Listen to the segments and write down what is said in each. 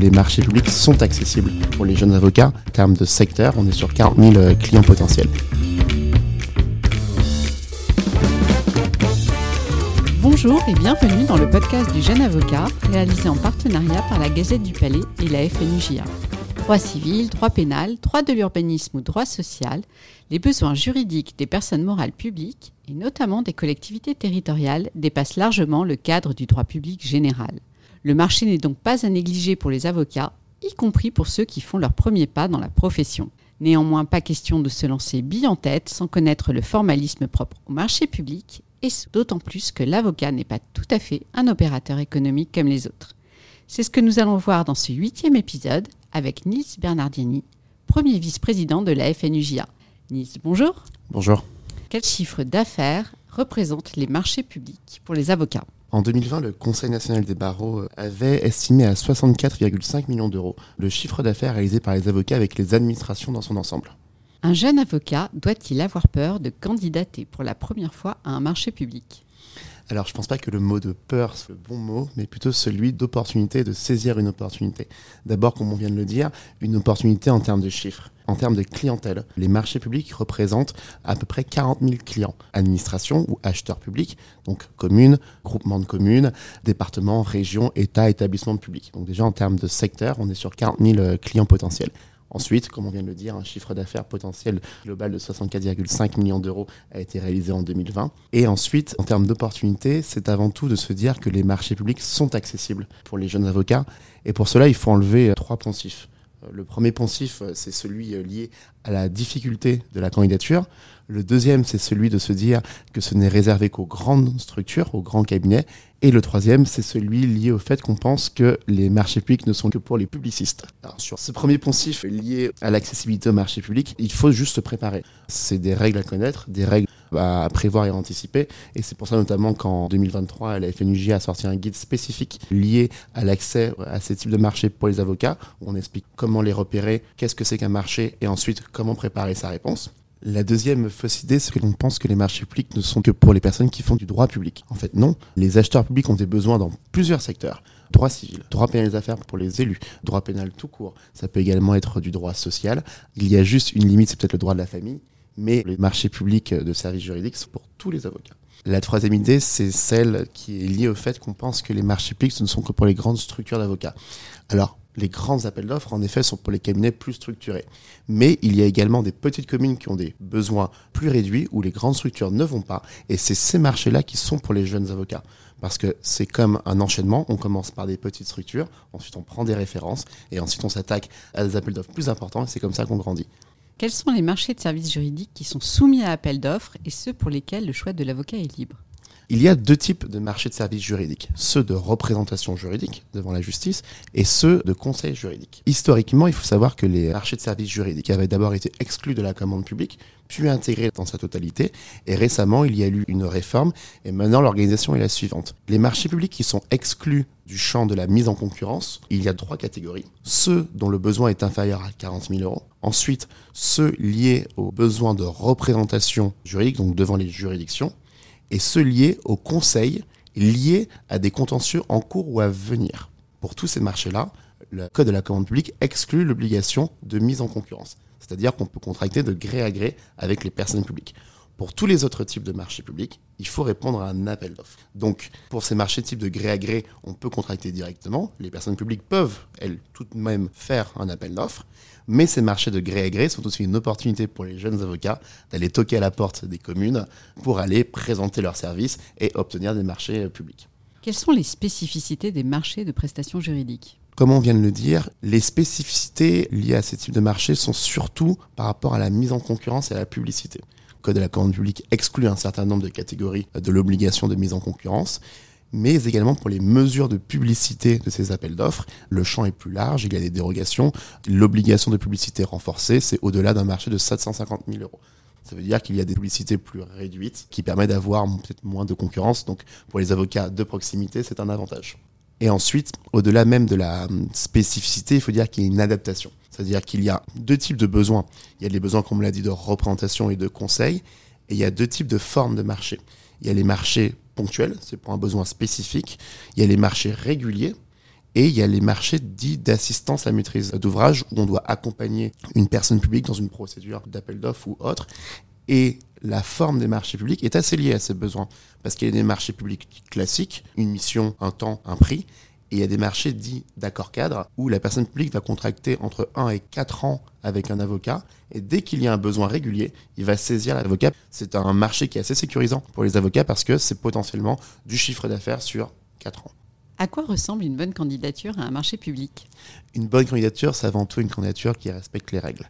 les marchés publics sont accessibles pour les jeunes avocats. En termes de secteur, on est sur 40 000 euh, clients potentiels. Bonjour et bienvenue dans le podcast du jeune avocat, réalisé en partenariat par la Gazette du Palais et la FNUJA. Droit civil, droit pénal, droit de l'urbanisme ou droit social, les besoins juridiques des personnes morales publiques, et notamment des collectivités territoriales, dépassent largement le cadre du droit public général. Le marché n'est donc pas à négliger pour les avocats, y compris pour ceux qui font leur premier pas dans la profession. Néanmoins, pas question de se lancer bille en tête sans connaître le formalisme propre au marché public, et d'autant plus que l'avocat n'est pas tout à fait un opérateur économique comme les autres. C'est ce que nous allons voir dans ce huitième épisode avec Nils Bernardini, premier vice-président de la FNUJA. Nils, bonjour. Bonjour. Quel chiffre d'affaires représentent les marchés publics pour les avocats? En 2020, le Conseil national des barreaux avait estimé à 64,5 millions d'euros le chiffre d'affaires réalisé par les avocats avec les administrations dans son ensemble. Un jeune avocat doit-il avoir peur de candidater pour la première fois à un marché public? Alors, je ne pense pas que le mot de peur soit le bon mot, mais plutôt celui d'opportunité, de saisir une opportunité. D'abord, comme on vient de le dire, une opportunité en termes de chiffres, en termes de clientèle. Les marchés publics représentent à peu près 40 000 clients, administration ou acheteurs publics, donc communes, groupements de communes, départements, régions, États, établissements publics. Donc déjà, en termes de secteur, on est sur 40 000 euh, clients potentiels. Ensuite, comme on vient de le dire, un chiffre d'affaires potentiel global de 64,5 millions d'euros a été réalisé en 2020. Et ensuite, en termes d'opportunités, c'est avant tout de se dire que les marchés publics sont accessibles pour les jeunes avocats. Et pour cela, il faut enlever trois poncifs. Euh, le premier poncif, euh, c'est celui euh, lié à la difficulté de la candidature. Le deuxième, c'est celui de se dire que ce n'est réservé qu'aux grandes structures, aux grands cabinets. Et le troisième, c'est celui lié au fait qu'on pense que les marchés publics ne sont que pour les publicistes. Sur ce premier poncif lié à l'accessibilité au marché public, il faut juste se préparer. C'est des règles à connaître, des règles à prévoir et à anticiper. Et c'est pour ça notamment qu'en 2023, la FNUJ a sorti un guide spécifique lié à l'accès à ces types de marchés pour les avocats, où on explique comment les repérer, qu'est-ce que c'est qu'un marché, et ensuite comment préparer sa réponse. La deuxième fausse idée, c'est que l'on pense que les marchés publics ne sont que pour les personnes qui font du droit public. En fait, non. Les acheteurs publics ont des besoins dans plusieurs secteurs. Droit civil, droit pénal des affaires pour les élus, droit pénal tout court. Ça peut également être du droit social. Il y a juste une limite, c'est peut-être le droit de la famille. Mais les marchés publics de services juridiques sont pour tous les avocats. La troisième idée, c'est celle qui est liée au fait qu'on pense que les marchés publics ne sont que pour les grandes structures d'avocats. Alors, les grands appels d'offres, en effet, sont pour les cabinets plus structurés. Mais il y a également des petites communes qui ont des besoins plus réduits où les grandes structures ne vont pas. Et c'est ces marchés-là qui sont pour les jeunes avocats. Parce que c'est comme un enchaînement. On commence par des petites structures, ensuite on prend des références, et ensuite on s'attaque à des appels d'offres plus importants, et c'est comme ça qu'on grandit. Quels sont les marchés de services juridiques qui sont soumis à appel d'offres et ceux pour lesquels le choix de l'avocat est libre il y a deux types de marchés de services juridiques, ceux de représentation juridique devant la justice et ceux de conseil juridique. Historiquement, il faut savoir que les marchés de services juridiques avaient d'abord été exclus de la commande publique, puis intégrés dans sa totalité, et récemment, il y a eu une réforme, et maintenant l'organisation est la suivante. Les marchés publics qui sont exclus du champ de la mise en concurrence, il y a trois catégories. Ceux dont le besoin est inférieur à 40 000 euros. Ensuite, ceux liés aux besoins de représentation juridique, donc devant les juridictions et ceux liés au conseil liés à des contentieux en cours ou à venir. Pour tous ces marchés-là, le Code de la commande publique exclut l'obligation de mise en concurrence. C'est-à-dire qu'on peut contracter de gré à gré avec les personnes publiques. Pour tous les autres types de marchés publics, il faut répondre à un appel d'offres. Donc, pour ces marchés types de gré à gré, on peut contracter directement. Les personnes publiques peuvent, elles, tout de même faire un appel d'offres. Mais ces marchés de gré à gré sont aussi une opportunité pour les jeunes avocats d'aller toquer à la porte des communes pour aller présenter leurs services et obtenir des marchés publics. Quelles sont les spécificités des marchés de prestations juridiques? Comme on vient de le dire, les spécificités liées à ces types de marchés sont surtout par rapport à la mise en concurrence et à la publicité. Code de la commande publique exclut un certain nombre de catégories de l'obligation de mise en concurrence mais également pour les mesures de publicité de ces appels d'offres. Le champ est plus large, il y a des dérogations. L'obligation de publicité renforcée, c'est au-delà d'un marché de 750 000 euros. Ça veut dire qu'il y a des publicités plus réduites qui permettent d'avoir peut-être moins de concurrence. Donc pour les avocats de proximité, c'est un avantage. Et ensuite, au-delà même de la hum, spécificité, il faut dire qu'il y a une adaptation. C'est-à-dire qu'il y a deux types de besoins. Il y a les besoins, comme on l'a dit, de représentation et de conseil. Et il y a deux types de formes de marché. Il y a les marchés ponctuels, c'est pour un besoin spécifique. Il y a les marchés réguliers Et il y a les marchés dits d'assistance à maîtrise d'ouvrage où on doit accompagner une personne publique dans une procédure d'appel d'offres ou autre. Et la forme des marchés publics est assez liée à ces besoins. Parce qu'il y a des marchés publics classiques, une mission, un temps, un prix. Et il y a des marchés dits d'accord cadre où la personne publique va contracter entre 1 et 4 ans avec un avocat. Et dès qu'il y a un besoin régulier, il va saisir l'avocat. C'est un marché qui est assez sécurisant pour les avocats parce que c'est potentiellement du chiffre d'affaires sur 4 ans. À quoi ressemble une bonne candidature à un marché public? Une bonne candidature, c'est avant tout une candidature qui respecte les règles.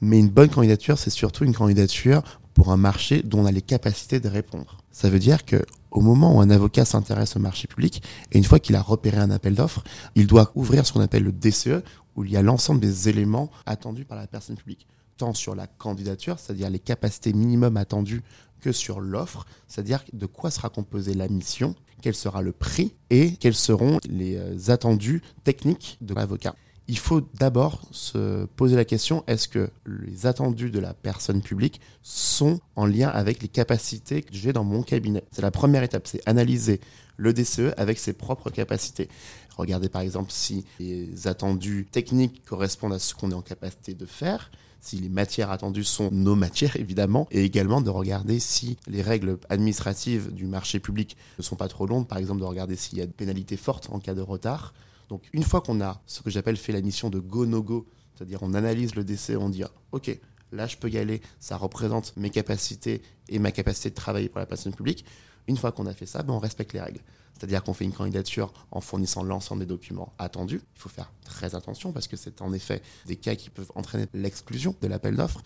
Mais une bonne candidature, c'est surtout une candidature pour un marché dont on a les capacités de répondre. Ça veut dire que au moment où un avocat s'intéresse au marché public, et une fois qu'il a repéré un appel d'offres, il doit ouvrir ce qu'on appelle le DCE, où il y a l'ensemble des éléments attendus par la personne publique, tant sur la candidature, c'est-à-dire les capacités minimum attendues, que sur l'offre, c'est-à-dire de quoi sera composée la mission, quel sera le prix et quels seront les euh, attendus techniques de l'avocat. Il faut d'abord se poser la question, est-ce que les attendus de la personne publique sont en lien avec les capacités que j'ai dans mon cabinet? C'est la première étape, c'est analyser le DCE avec ses propres capacités. Regardez par exemple si les attendus techniques correspondent à ce qu'on est en capacité de faire, si les matières attendues sont nos matières, évidemment, et également de regarder si les règles administratives du marché public ne sont pas trop longues, par exemple de regarder s'il y a de pénalités fortes en cas de retard. Donc une fois qu'on a ce que j'appelle fait la mission de go-no-go, c'est-à-dire on analyse le décès, on dit ok, là je peux y aller, ça représente mes capacités et ma capacité de travailler pour la personne publique. Une fois qu'on a fait ça, ben on respecte les règles. C'est-à-dire qu'on fait une candidature en fournissant l'ensemble des documents attendus. Il faut faire très attention parce que c'est en effet des cas qui peuvent entraîner l'exclusion de l'appel d'offres.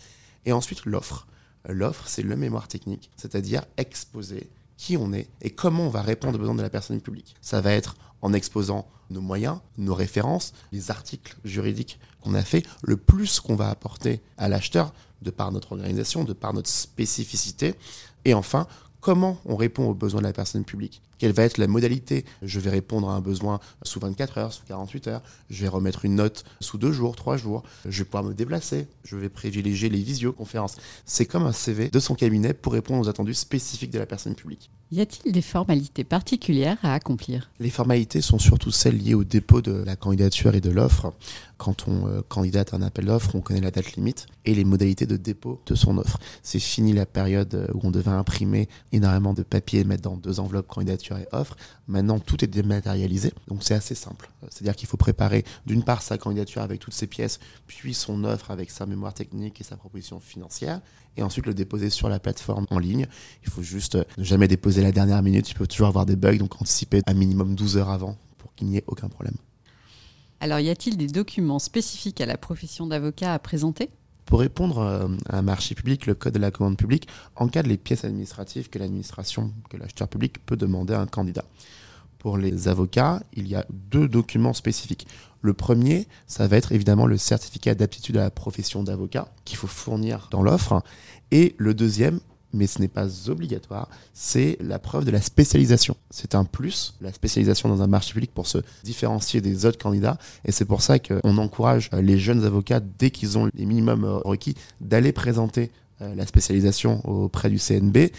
Et ensuite, l'offre. L'offre, c'est le mémoire technique, c'est-à-dire exposer qui on est et comment on va répondre aux besoins de la personne publique. Ça va être en exposant nos moyens, nos références, les articles juridiques qu'on a fait, le plus qu'on va apporter à l'acheteur de par notre organisation, de par notre spécificité, et enfin comment on répond aux besoins de la personne publique? Quelle va être la modalité? Je vais répondre à un besoin sous 24 heures, sous 48 heures. Je vais remettre une note sous deux jours, trois jours. Je vais pouvoir me déplacer. Je vais privilégier les visioconférences. C'est comme un CV de son cabinet pour répondre aux attendus spécifiques de la personne publique. Y a-t-il des formalités particulières à accomplir? Les formalités sont surtout celles liées au dépôt de la candidature et de l'offre. Quand on euh, candidate à un appel d'offre, on connaît la date limite et les modalités de dépôt de son offre. C'est fini la période euh, où on devait imprimer énormément de papier et mettre dans deux enveloppes candidature et offre. Maintenant, tout est dématérialisé, donc c'est assez simple. C'est-à-dire qu'il faut préparer d'une part sa candidature avec toutes ses pièces, puis son offre avec sa mémoire technique et sa proposition financière, et ensuite le déposer sur la plateforme en ligne. Il faut juste euh, ne jamais déposer la dernière minute, il peut toujours avoir des bugs, donc anticiper un minimum 12 heures avant pour qu'il n'y ait aucun problème. Alors, y a-t-il des documents spécifiques à la profession d'avocat à présenter? Pour répondre euh, à un marché public, le code de la commande publique encadre les pièces administratives que l'administration, que l'acheteur public peut demander à un candidat. Pour les avocats, il y a deux documents spécifiques. Le premier, ça va être évidemment le certificat d'aptitude à la profession d'avocat qu'il faut fournir dans l'offre. Et le deuxième, mais ce n'est pas obligatoire, c'est la preuve de la spécialisation. C'est un plus, la spécialisation dans un marché public pour se différencier des autres candidats. Et c'est pour ça qu'on encourage les jeunes avocats, dès qu'ils ont les minimums requis, d'aller présenter euh, la spécialisation auprès du CNB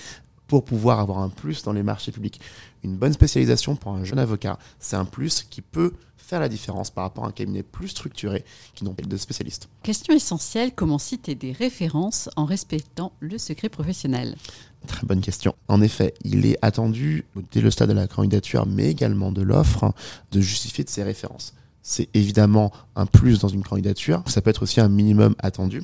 pour pouvoir avoir un plus dans les marchés publics. Une bonne spécialisation pour un jeune avocat, c'est un plus qui peut faire la différence par rapport à un cabinet plus structuré qui n'ont pas de spécialistes. Question essentielle, comment citer des références en respectant le secret professionnel? Très bonne question. En effet, il est attendu, dès le stade de la candidature, mais également de l'offre, de justifier de ses références. C'est évidemment un plus dans une candidature, ça peut être aussi un minimum attendu.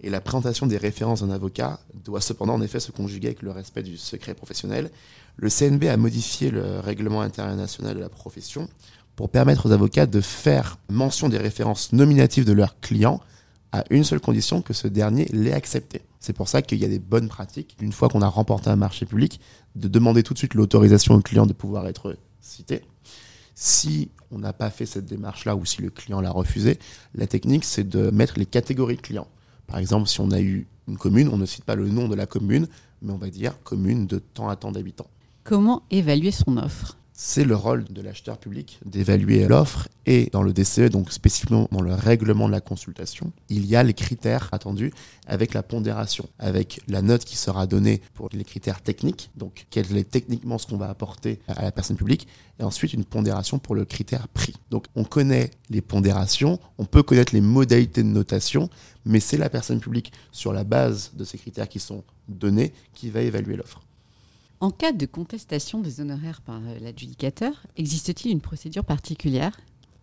Et la présentation des références d'un avocat doit cependant en effet se conjuguer avec le respect du secret professionnel. Le CNB a modifié le règlement international de la profession pour permettre aux avocats de faire mention des références nominatives de leurs clients à une seule condition que ce dernier l'ait accepté. C'est pour ça qu'il y a des bonnes pratiques, une fois qu'on a remporté un marché public, de demander tout de suite l'autorisation au client de pouvoir être cité. Si on n'a pas fait cette démarche-là ou si le client l'a refusé, la technique, c'est de mettre les catégories clients. Par exemple, si on a eu une commune, on ne cite pas le nom de la commune, mais on va dire commune de tant à tant d'habitants. Comment évaluer son offre? C'est le rôle de l'acheteur public d'évaluer l'offre et dans le DCE, donc spécifiquement dans le règlement de la consultation, il y a les critères attendus avec la pondération, avec la note qui sera donnée pour les critères techniques, donc quel est techniquement ce qu'on va apporter à la personne publique, et ensuite une pondération pour le critère prix. Donc on connaît les pondérations, on peut connaître les modalités de notation, mais c'est la personne publique sur la base de ces critères qui sont donnés qui va évaluer l'offre. En cas de contestation des honoraires par euh, l'adjudicateur, existe-t-il une procédure particulière?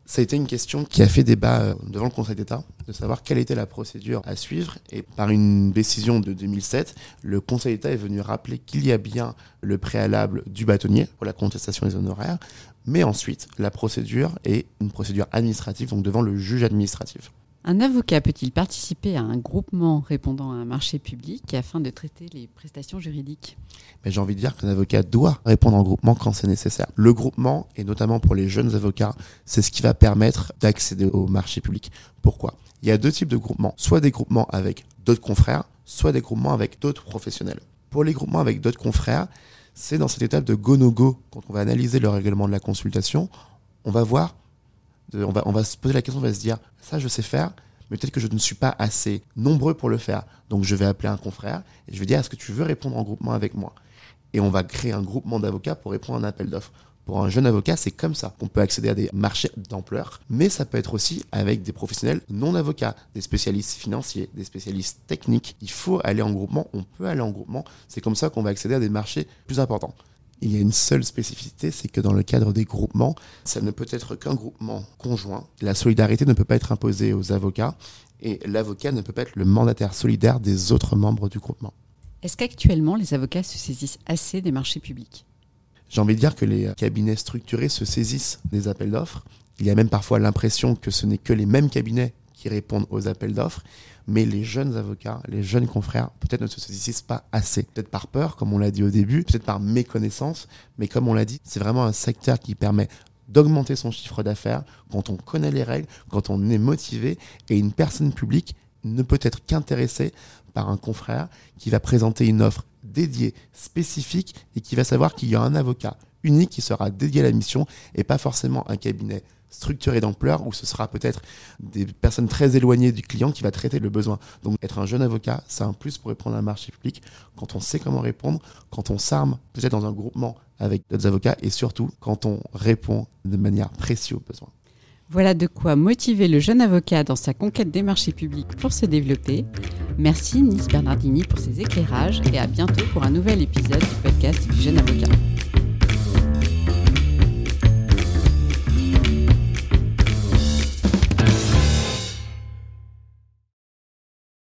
Ça a été une question qui a fait débat euh, devant le Conseil d'État, de savoir quelle était la procédure à suivre. Et par une décision de 2007, le Conseil d'État est venu rappeler qu'il y a bien le préalable du bâtonnier pour la contestation des honoraires, mais ensuite, la procédure est une procédure administrative, donc devant le juge administratif. Un avocat peut-il participer à un groupement répondant à un marché public afin de traiter les prestations juridiques? J'ai envie de dire qu'un avocat doit répondre en groupement quand c'est nécessaire. Le groupement, et notamment pour les jeunes avocats, c'est ce qui va permettre d'accéder au marché public. Pourquoi? Il y a deux types de groupements. Soit des groupements avec d'autres confrères, soit des groupements avec d'autres professionnels. Pour les groupements avec d'autres confrères, c'est dans cette étape de go-no-go, quand on va analyser le règlement de la consultation, on va voir on, va, on va se poser la question, on va se dire, ça je sais faire, mais peut-être que je ne suis pas assez nombreux pour le faire. Donc je vais appeler un confrère et je vais dire, est-ce que tu veux répondre en groupement avec moi? Et on va créer un groupement d'avocats pour répondre à un appel d'offres. Pour un jeune avocat, c'est comme ça qu'on peut accéder à des marchés d'ampleur, mais ça peut être aussi avec des professionnels non avocats, des spécialistes financiers, des spécialistes techniques. Il faut aller en groupement, on peut aller en groupement, c'est comme ça qu'on va accéder à des marchés plus importants. Il y a une seule spécificité, c'est que dans le cadre des groupements, ça ne peut être qu'un groupement conjoint. La solidarité ne peut pas être imposée aux avocats et l'avocat ne peut pas être le mandataire solidaire des autres membres du groupement. Est-ce qu'actuellement les avocats se saisissent assez des marchés publics? J'ai envie de dire que les cabinets structurés se saisissent des appels d'offres. Il y a même parfois l'impression que ce n'est que les mêmes cabinets qui répondent aux appels d'offres mais les jeunes avocats, les jeunes confrères, peut-être ne se saisissent pas assez. Peut-être par peur, comme on l'a dit au début, peut-être par méconnaissance, mais comme on l'a dit, c'est vraiment un secteur qui permet d'augmenter son chiffre d'affaires quand on connaît les règles, quand on est motivé, et une personne publique ne peut être qu'intéressée par un confrère qui va présenter une offre dédiée, spécifique, et qui va savoir qu'il y a un avocat unique qui sera dédié à la mission et pas forcément un cabinet structuré d'ampleur où ce sera peut-être des personnes très éloignées du client qui va traiter le besoin. Donc être un jeune avocat, c'est un plus pour répondre à un marché public quand on sait comment répondre, quand on s'arme peut-être dans un groupement avec d'autres avocats et surtout quand on répond de manière précieuse aux besoins. Voilà de quoi motiver le jeune avocat dans sa conquête des marchés publics pour se développer. Merci Nice Bernardini pour ses éclairages et à bientôt pour un nouvel épisode du podcast du jeune avocat.